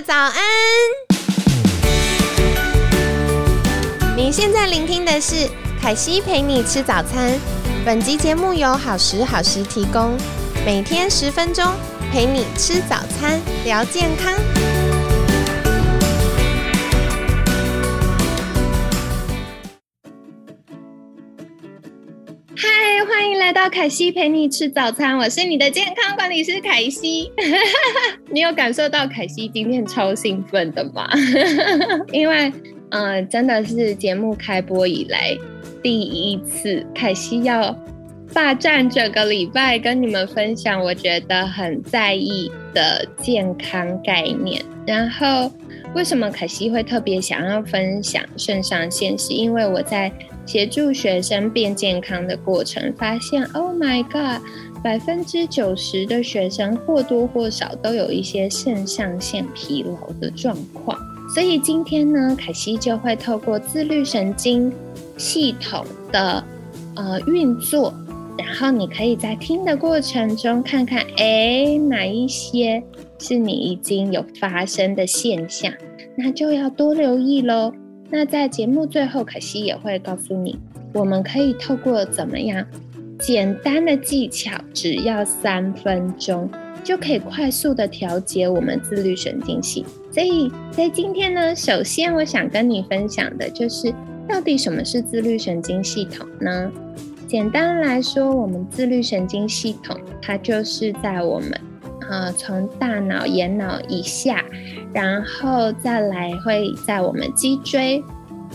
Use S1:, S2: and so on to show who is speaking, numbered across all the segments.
S1: 早安！你现在聆听的是凯西陪你吃早餐。本集节目由好时好时提供，每天十分钟陪你吃早餐，聊健康。来到凯西陪你吃早餐，我是你的健康管理师凯西。你有感受到凯西今天超兴奋的吗？因为，呃，真的是节目开播以来第一次，凯西要霸占整个礼拜跟你们分享，我觉得很在意的健康概念。然后，为什么凯西会特别想要分享肾上腺？是因为我在协助学生变健康的过程，发现，Oh my God！百分之九十的学生或多或少都有一些肾上腺疲劳的状况，所以今天呢，凯西就会透过自律神经系统的呃运作，然后你可以在听的过程中看看，哎，哪一些是你已经有发生的现象，那就要多留意喽。那在节目最后，凯西也会告诉你，我们可以透过怎么样。简单的技巧，只要三分钟就可以快速的调节我们自律神经系。所以在今天呢，首先我想跟你分享的就是，到底什么是自律神经系统呢？简单来说，我们自律神经系统它就是在我们呃，从大脑、眼脑以下，然后再来会在我们脊椎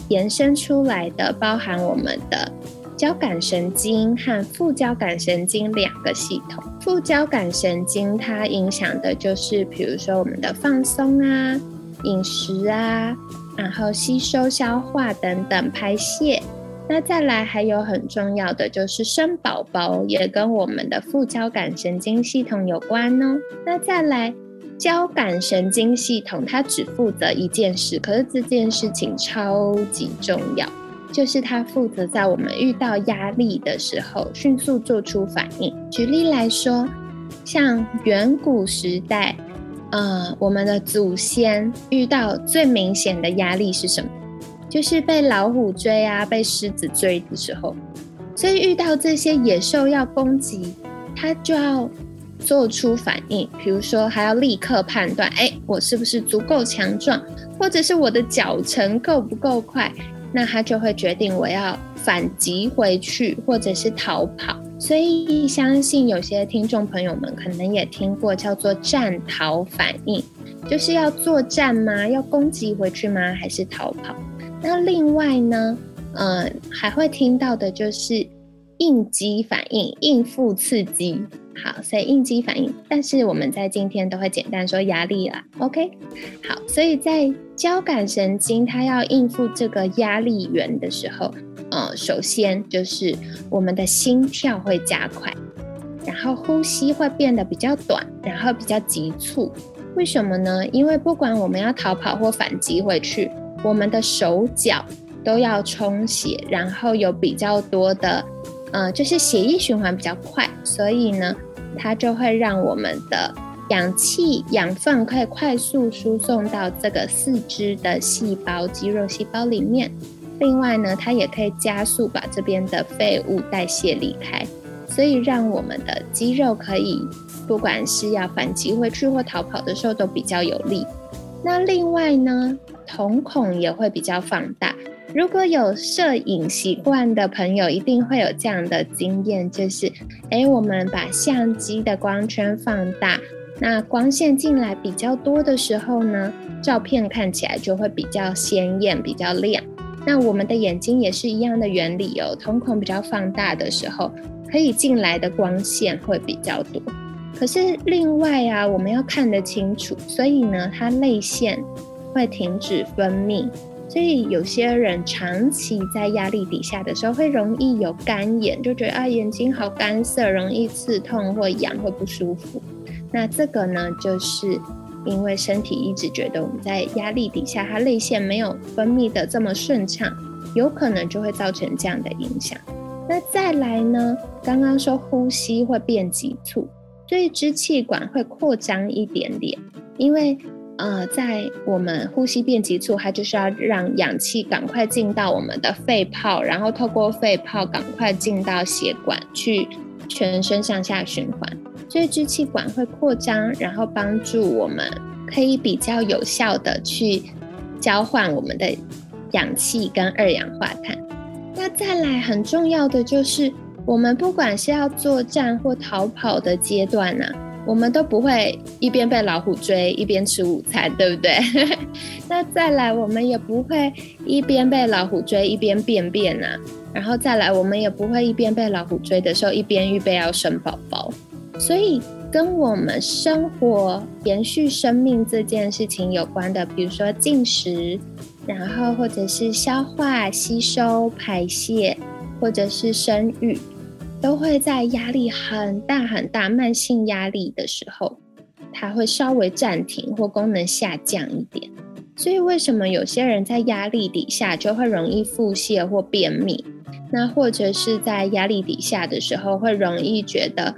S1: 延伸出来的，包含我们的。交感神经和副交感神经两个系统，副交感神经它影响的就是，比如说我们的放松啊、饮食啊，然后吸收、消化等等排泄。那再来还有很重要的就是生宝宝，也跟我们的副交感神经系统有关哦。那再来交感神经系统，它只负责一件事，可是这件事情超级重要。就是它负责在我们遇到压力的时候迅速做出反应。举例来说，像远古时代，呃，我们的祖先遇到最明显的压力是什么？就是被老虎追啊，被狮子追的时候。所以遇到这些野兽要攻击，它就要做出反应。比如说，还要立刻判断，哎，我是不是足够强壮，或者是我的脚程够不够快？那他就会决定我要反击回去，或者是逃跑。所以相信有些听众朋友们可能也听过叫做战逃反应，就是要作战吗？要攻击回去吗？还是逃跑？那另外呢，呃，还会听到的就是应激反应，应付刺激。好，所以应激反应，但是我们在今天都会简单说压力啦。OK，好，所以在交感神经它要应付这个压力源的时候，呃，首先就是我们的心跳会加快，然后呼吸会变得比较短，然后比较急促。为什么呢？因为不管我们要逃跑或反击回去，我们的手脚都要充血，然后有比较多的。呃，就是血液循环比较快，所以呢，它就会让我们的氧气、养分可以快速输送到这个四肢的细胞、肌肉细胞里面。另外呢，它也可以加速把这边的废物代谢离开，所以让我们的肌肉可以，不管是要反击回去或逃跑的时候都比较有力。那另外呢，瞳孔也会比较放大。如果有摄影习惯的朋友，一定会有这样的经验，就是，哎，我们把相机的光圈放大，那光线进来比较多的时候呢，照片看起来就会比较鲜艳、比较亮。那我们的眼睛也是一样的原理哦，瞳孔比较放大的时候，可以进来的光线会比较多。可是另外啊，我们要看得清楚，所以呢，它泪腺会停止分泌。所以有些人长期在压力底下的时候，会容易有干眼，就觉得啊眼睛好干涩，容易刺痛或痒或不舒服。那这个呢，就是因为身体一直觉得我们在压力底下，它泪腺没有分泌的这么顺畅，有可能就会造成这样的影响。那再来呢，刚刚说呼吸会变急促，所以支气管会扩张一点点，因为。呃，在我们呼吸变急促，它就是要让氧气赶快进到我们的肺泡，然后透过肺泡赶快进到血管去全身上下循环，所以支气管会扩张，然后帮助我们可以比较有效的去交换我们的氧气跟二氧化碳。那再来很重要的就是，我们不管是要作战或逃跑的阶段呢。我们都不会一边被老虎追一边吃午餐，对不对？那再来，我们也不会一边被老虎追一边便便啊。然后再来，我们也不会一边被老虎追的时候一边预备要生宝宝。所以，跟我们生活延续生命这件事情有关的，比如说进食，然后或者是消化、吸收、排泄，或者是生育。都会在压力很大很大、慢性压力的时候，它会稍微暂停或功能下降一点。所以，为什么有些人在压力底下就会容易腹泻或便秘？那或者是在压力底下的时候，会容易觉得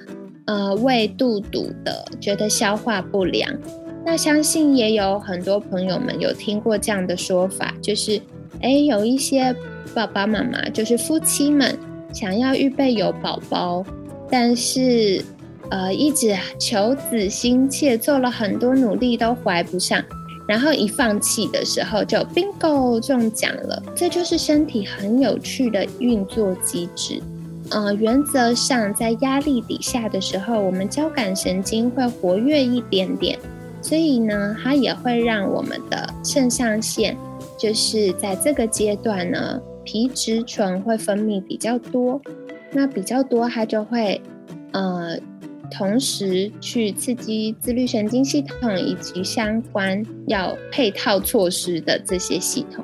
S1: 呃胃肚堵的，觉得消化不良？那相信也有很多朋友们有听过这样的说法，就是哎，有一些爸爸妈妈，就是夫妻们。想要预备有宝宝，但是，呃，一直求子心切，做了很多努力都怀不上，然后一放弃的时候就 bingo 中奖了。这就是身体很有趣的运作机制。呃，原则上在压力底下的时候，我们交感神经会活跃一点点，所以呢，它也会让我们的肾上腺就是在这个阶段呢。皮质醇会分泌比较多，那比较多，它就会呃同时去刺激自律神经系统以及相关要配套措施的这些系统。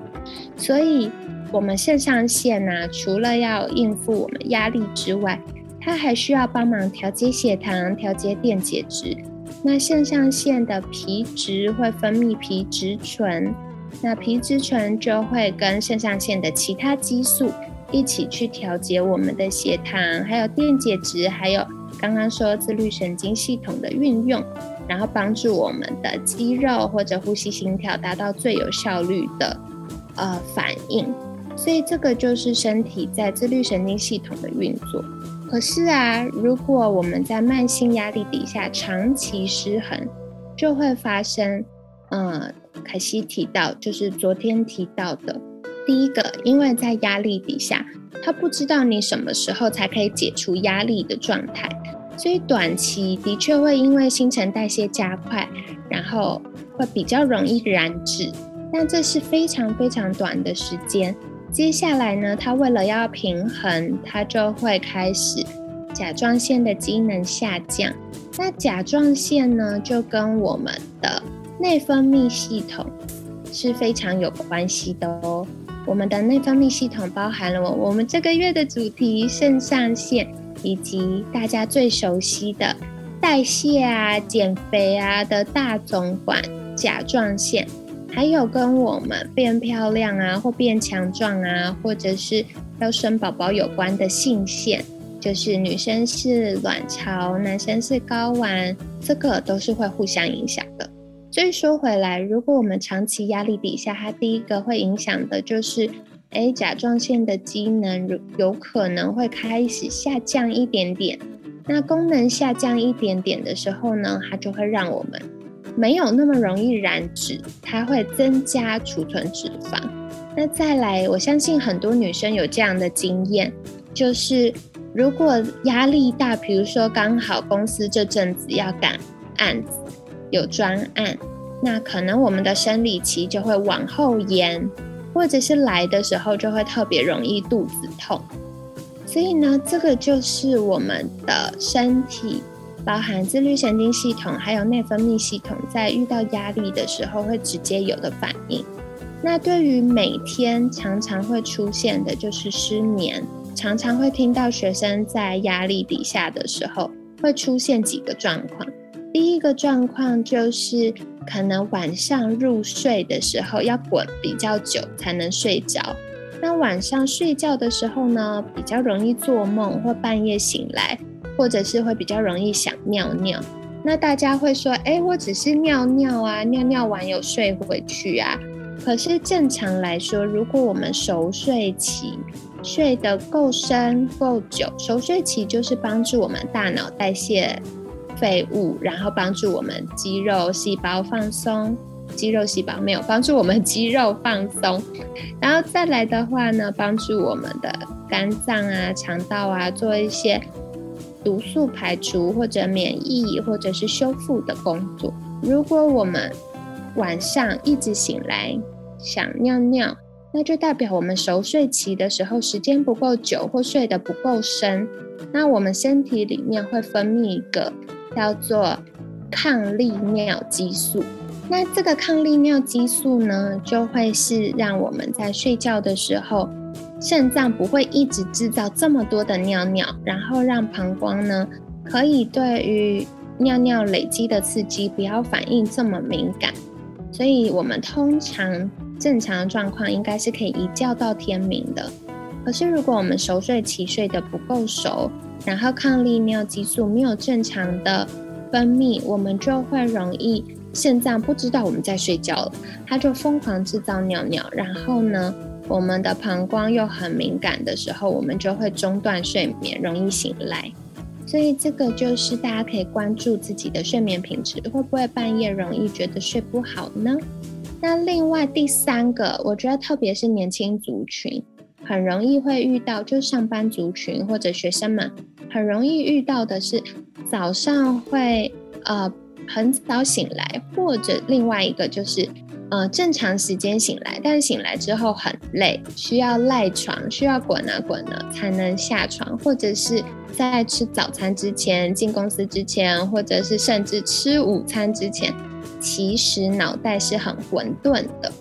S1: 所以，我们肾上腺呢，除了要应付我们压力之外，它还需要帮忙调节血糖、调节电解质。那肾上腺的皮质会分泌皮质醇。那皮质醇就会跟肾上腺的其他激素一起去调节我们的血糖，还有电解质，还有刚刚说自律神经系统的运用，然后帮助我们的肌肉或者呼吸、心跳达到最有效率的呃反应。所以这个就是身体在自律神经系统的运作。可是啊，如果我们在慢性压力底下长期失衡，就会发生嗯。凯西提到，就是昨天提到的，第一个，因为在压力底下，他不知道你什么时候才可以解除压力的状态，所以短期的确会因为新陈代谢加快，然后会比较容易燃脂，但这是非常非常短的时间。接下来呢，他为了要平衡，他就会开始甲状腺的机能下降。那甲状腺呢，就跟我们的内分泌系统是非常有关系的哦。我们的内分泌系统包含了我我们这个月的主题肾上腺，以及大家最熟悉的代谢啊、减肥啊的大总管甲状腺，还有跟我们变漂亮啊或变强壮啊，或者是要生宝宝有关的性腺，就是女生是卵巢，男生是睾丸，这个都是会互相影响的。所以说回来，如果我们长期压力底下，它第一个会影响的就是，哎，甲状腺的机能有有可能会开始下降一点点。那功能下降一点点的时候呢，它就会让我们没有那么容易燃脂，它会增加储存脂肪。那再来，我相信很多女生有这样的经验，就是如果压力大，比如说刚好公司这阵子要赶案子。有专案，那可能我们的生理期就会往后延，或者是来的时候就会特别容易肚子痛。所以呢，这个就是我们的身体，包含自律神经系统还有内分泌系统，在遇到压力的时候会直接有的反应。那对于每天常常会出现的就是失眠，常常会听到学生在压力底下的时候会出现几个状况。第一个状况就是，可能晚上入睡的时候要滚比较久才能睡着。那晚上睡觉的时候呢，比较容易做梦或半夜醒来，或者是会比较容易想尿尿。那大家会说，哎，我只是尿尿啊，尿尿完有睡回去啊。可是正常来说，如果我们熟睡期睡得够深够久，熟睡期就是帮助我们大脑代谢废物，然后帮助我们肌肉细胞放松。肌肉细胞没有帮助我们肌肉放松，然后再来的话呢，帮助我们的肝脏啊、肠道啊做一些毒素排除或者免疫或者是修复的工作。如果我们晚上一直醒来想尿尿，那就代表我们熟睡期的时候时间不够久或睡得不够深，那我们身体里面会分泌一个叫做抗利尿激素。那这个抗利尿激素呢，就会是让我们在睡觉的时候，肾脏不会一直制造这么多的尿尿，然后让膀胱呢可以对于尿尿累积的刺激不要反应这么敏感。所以，我们通常正常状况应该是可以一觉到天明的。可是，如果我们熟睡期睡得不够熟，然后抗利尿激素没有正常的分泌，我们就会容易。肾脏不知道我们在睡觉了，它就疯狂制造尿尿。然后呢，我们的膀胱又很敏感的时候，我们就会中断睡眠，容易醒来。所以这个就是大家可以关注自己的睡眠品质，会不会半夜容易觉得睡不好呢？那另外第三个，我觉得特别是年轻族群，很容易会遇到，就上班族群或者学生们很容易遇到的是早上会呃。很早醒来，或者另外一个就是，呃，正常时间醒来，但醒来之后很累，需要赖床，需要滚啊滚啊才能下床，或者是在吃早餐之前、进公司之前，或者是甚至吃午餐之前，其实脑袋是很混沌的，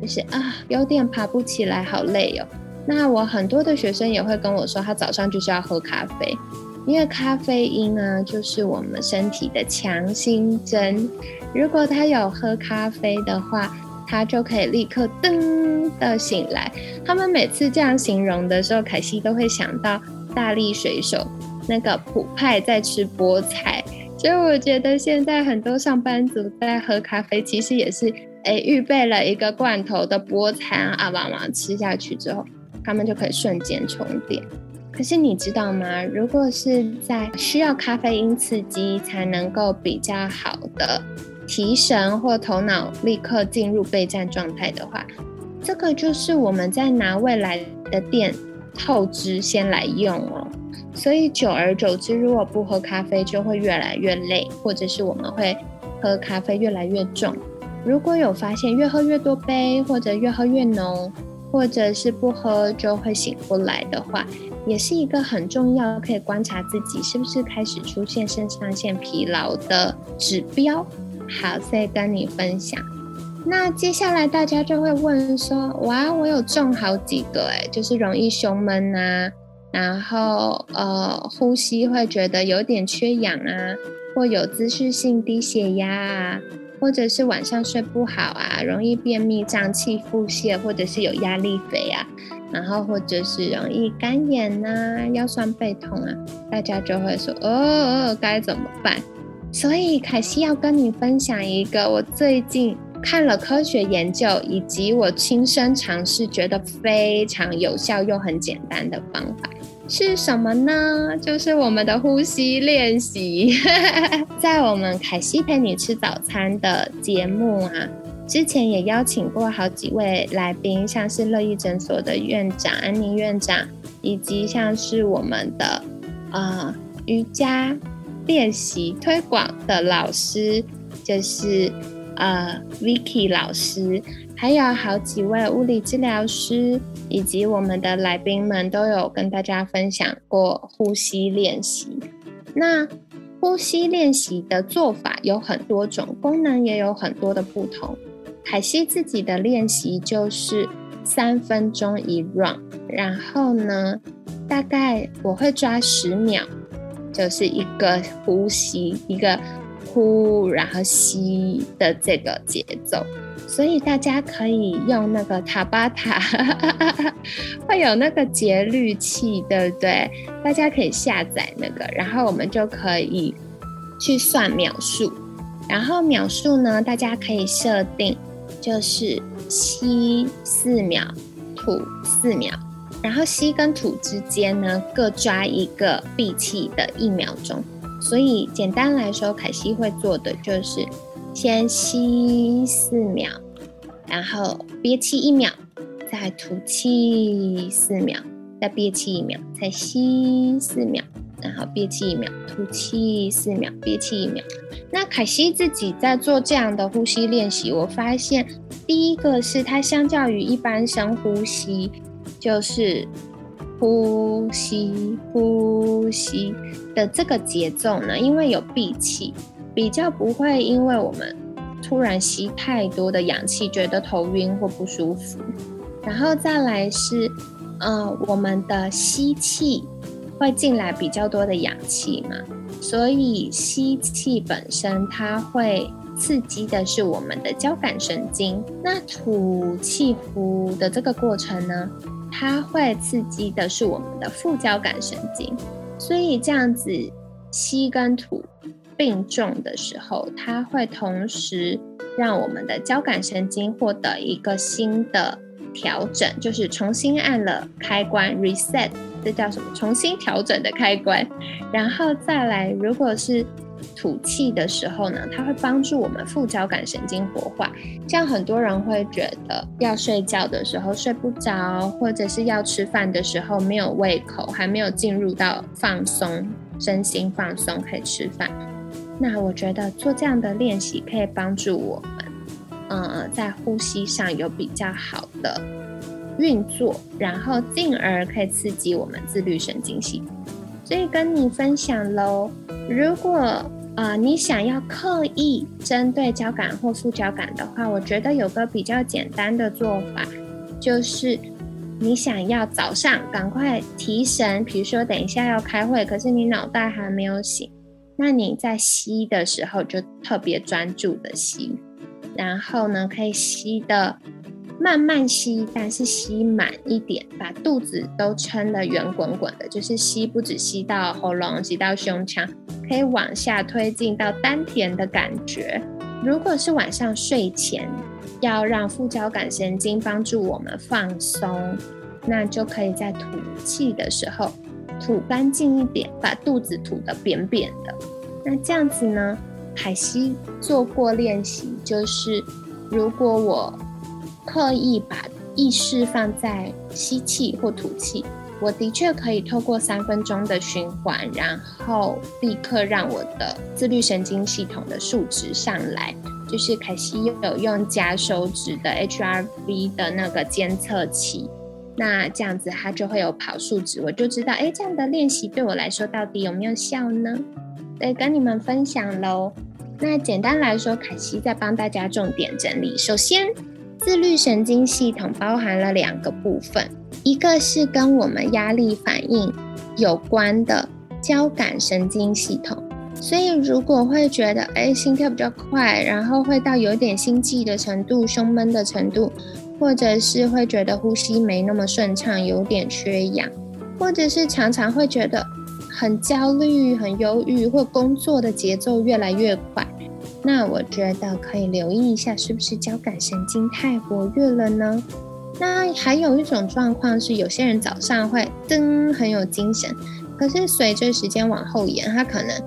S1: 就是啊，有点爬不起来，好累哦。那我很多的学生也会跟我说，他早上就是要喝咖啡。因为咖啡因呢，就是我们身体的强心针。如果他有喝咖啡的话，他就可以立刻噔的醒来。他们每次这样形容的时候，凯西都会想到大力水手那个普派在吃菠菜。所以我觉得现在很多上班族在喝咖啡，其实也是诶预备了一个罐头的菠菜啊，妈妈吃下去之后，他们就可以瞬间充电。可是你知道吗？如果是在需要咖啡因刺激才能够比较好的提神或头脑立刻进入备战状态的话，这个就是我们在拿未来的电透支先来用哦。所以久而久之，如果不喝咖啡，就会越来越累，或者是我们会喝咖啡越来越重。如果有发现越喝越多杯，或者越喝越浓，或者是不喝就会醒不来的话。也是一个很重要，可以观察自己是不是开始出现肾上腺疲劳的指标。好，再跟你分享。那接下来大家就会问说：哇，我有中好几个哎，就是容易胸闷啊，然后呃呼吸会觉得有点缺氧啊，或有姿势性低血压啊，或者是晚上睡不好啊，容易便秘、胀气、腹泻，或者是有压力肥啊。然后或者是容易干眼呐、腰酸背痛啊，大家就会说哦，该怎么办？所以凯西要跟你分享一个我最近看了科学研究，以及我亲身尝试觉得非常有效又很简单的方法是什么呢？就是我们的呼吸练习，在我们凯西陪你吃早餐的节目啊。之前也邀请过好几位来宾，像是乐意诊所的院长安妮院长，以及像是我们的呃瑜伽练习推广的老师，就是呃 Vicky 老师，还有好几位物理治疗师，以及我们的来宾们都有跟大家分享过呼吸练习。那呼吸练习的做法有很多种，功能也有很多的不同。凯西自己的练习就是三分钟一 round，然后呢，大概我会抓十秒，就是一个呼吸，一个呼，然后吸的这个节奏。所以大家可以用那个塔巴塔，会有那个节律器，对不对？大家可以下载那个，然后我们就可以去算秒数，然后秒数呢，大家可以设定就是吸四秒，吐四秒，然后吸跟吐之间呢各抓一个闭气的一秒钟。所以简单来说，凯西会做的就是先吸四秒，然后憋气一秒，再吐气四秒，再憋气一秒，再吸四秒。然后憋气一秒，吐气四秒，憋气一秒。那凯西自己在做这样的呼吸练习，我发现第一个是它相较于一般深呼吸，就是呼吸呼吸的这个节奏呢，因为有闭气，比较不会因为我们突然吸太多的氧气，觉得头晕或不舒服。然后再来是，呃，我们的吸气。会进来比较多的氧气嘛，所以吸气本身它会刺激的是我们的交感神经，那吐气呼的这个过程呢，它会刺激的是我们的副交感神经，所以这样子吸跟吐并重的时候，它会同时让我们的交感神经获得一个新的调整，就是重新按了开关 reset。这叫什么？重新调整的开关，然后再来，如果是吐气的时候呢，它会帮助我们副交感神经活化。像很多人会觉得要睡觉的时候睡不着，或者是要吃饭的时候没有胃口，还没有进入到放松、身心放松可以吃饭。那我觉得做这样的练习可以帮助我们，嗯，在呼吸上有比较好的。运作，然后进而可以刺激我们自律神经系统。所以跟你分享喽，如果呃你想要刻意针对交感或副交感的话，我觉得有个比较简单的做法，就是你想要早上赶快提神，比如说等一下要开会，可是你脑袋还没有醒，那你在吸的时候就特别专注的吸，然后呢可以吸的。慢慢吸，但是吸满一点，把肚子都撑得圆滚滚的，就是吸不止吸到喉咙，吸到胸腔，可以往下推进到丹田的感觉。如果是晚上睡前要让副交感神经帮助我们放松，那就可以在吐气的时候吐干净一点，把肚子吐得扁扁的。那这样子呢，海西做过练习，就是如果我。刻意把意识放在吸气或吐气，我的确可以透过三分钟的循环，然后立刻让我的自律神经系统的数值上来。就是凯西又有用夹手指的 HRV 的那个监测器，那这样子它就会有跑数值，我就知道，哎，这样的练习对我来说到底有没有效呢？对，跟你们分享喽。那简单来说，凯西在帮大家重点整理，首先。自律神经系统包含了两个部分，一个是跟我们压力反应有关的交感神经系统，所以如果会觉得哎心跳比较快，然后会到有点心悸的程度、胸闷的程度，或者是会觉得呼吸没那么顺畅、有点缺氧，或者是常常会觉得很焦虑、很忧郁，或工作的节奏越来越快。那我觉得可以留意一下，是不是交感神经太活跃了呢？那还有一种状况是，有些人早上会噔很有精神，可是随着时间往后延，他可能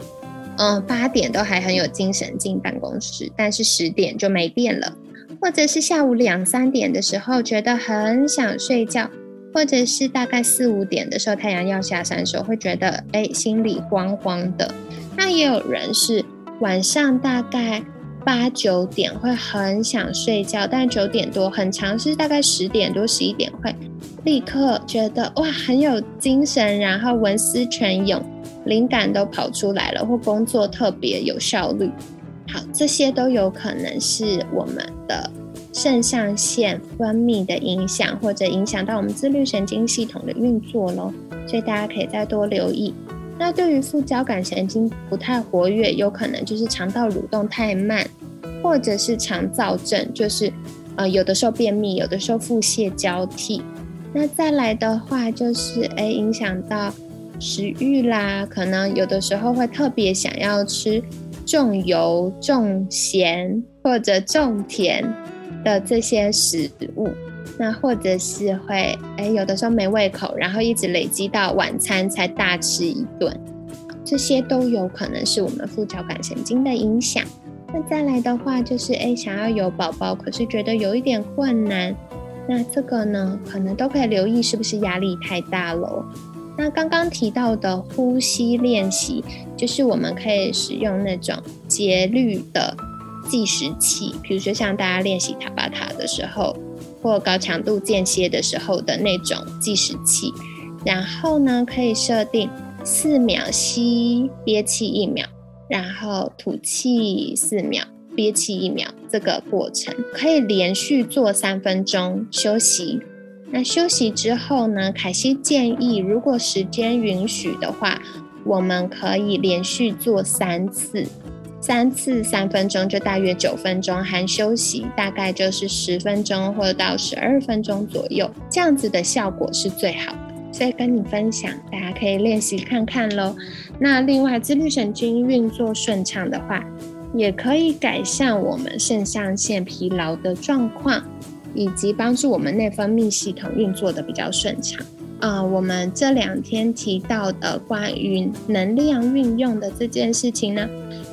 S1: 嗯八点都还很有精神进办公室，但是十点就没电了，或者是下午两三点的时候觉得很想睡觉，或者是大概四五点的时候太阳要下山的时候会觉得哎心里慌慌的。那也有人是。晚上大概八九点会很想睡觉，但九点多很长是大概十点多十一点会立刻觉得哇很有精神，然后文思泉涌，灵感都跑出来了，或工作特别有效率。好，这些都有可能是我们的肾上腺分泌的影响，或者影响到我们自律神经系统的运作咯。所以大家可以再多留意。那对于副交感神经不太活跃，有可能就是肠道蠕动太慢，或者是肠燥症，就是呃有的时候便秘，有的时候腹泻交替。那再来的话，就是诶影响到食欲啦，可能有的时候会特别想要吃重油、重咸或者重甜的这些食物，那或者是会哎有的时候没胃口，然后一直累积到晚餐才大吃一顿，这些都有可能是我们副交感神经的影响。那再来的话就是哎想要有宝宝，可是觉得有一点困难，那这个呢可能都可以留意是不是压力太大喽。那刚刚提到的呼吸练习，就是我们可以使用那种节律的计时器，比如说像大家练习塔巴塔的时候，或高强度间歇的时候的那种计时器。然后呢，可以设定四秒吸，憋气一秒，然后吐气四秒，憋气一秒，这个过程可以连续做三分钟，休息。那休息之后呢？凯西建议，如果时间允许的话，我们可以连续做三次，三次三分钟，就大约九分钟，含休息大概就是十分钟或者到十二分钟左右，这样子的效果是最好的。所以跟你分享，大家可以练习看看喽。那另外，自律神经运作顺畅的话，也可以改善我们肾上腺疲劳的状况。以及帮助我们内分泌系统运作的比较顺畅啊。我们这两天提到的关于能量运用的这件事情呢，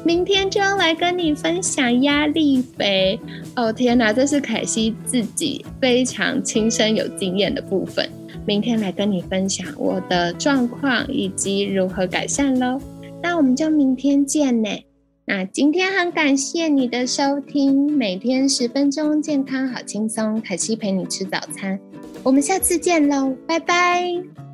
S1: 明天就要来跟你分享压力肥。哦天哪，这是凯西自己非常亲身有经验的部分。明天来跟你分享我的状况以及如何改善喽。那我们就明天见呢。那今天很感谢你的收听，每天十分钟，健康好轻松，凯西陪你吃早餐，我们下次见喽，拜拜。